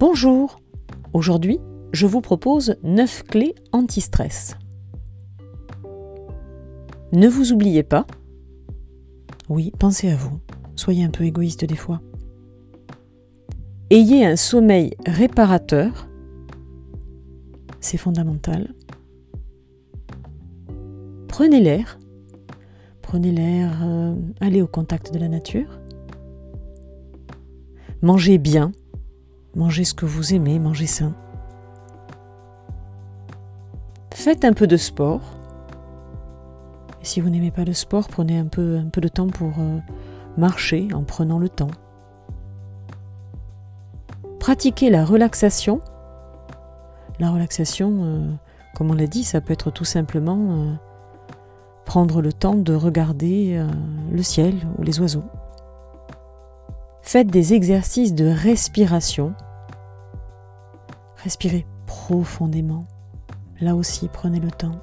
Bonjour Aujourd'hui, je vous propose 9 clés anti-stress. Ne vous oubliez pas. Oui, pensez à vous. Soyez un peu égoïste des fois. Ayez un sommeil réparateur. C'est fondamental. Prenez l'air. Prenez l'air, euh, allez au contact de la nature. Mangez bien. Mangez ce que vous aimez, mangez sain. Faites un peu de sport. Et si vous n'aimez pas le sport, prenez un peu, de temps pour euh, marcher en prenant le temps. Pratiquez la relaxation. La relaxation, euh, comme on l'a dit, ça peut être tout simplement euh, prendre le temps de regarder le ciel ou les oiseaux. Faites des exercices de respiration. Respirez profondément. Là aussi, prenez le temps.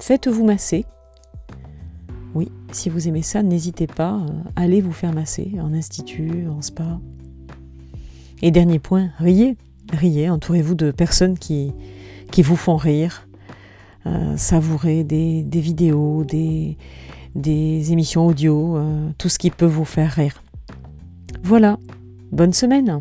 Faites-vous masser. Oui, si vous aimez ça, n'hésitez pas, euh, allez vous faire masser en institut, en spa. Et dernier point, riez. Riez, entourez-vous de personnes qui, qui vous font rire. Euh, savourez des, des vidéos, des, des émissions audio, euh, tout ce qui peut vous faire rire. Voilà, bonne semaine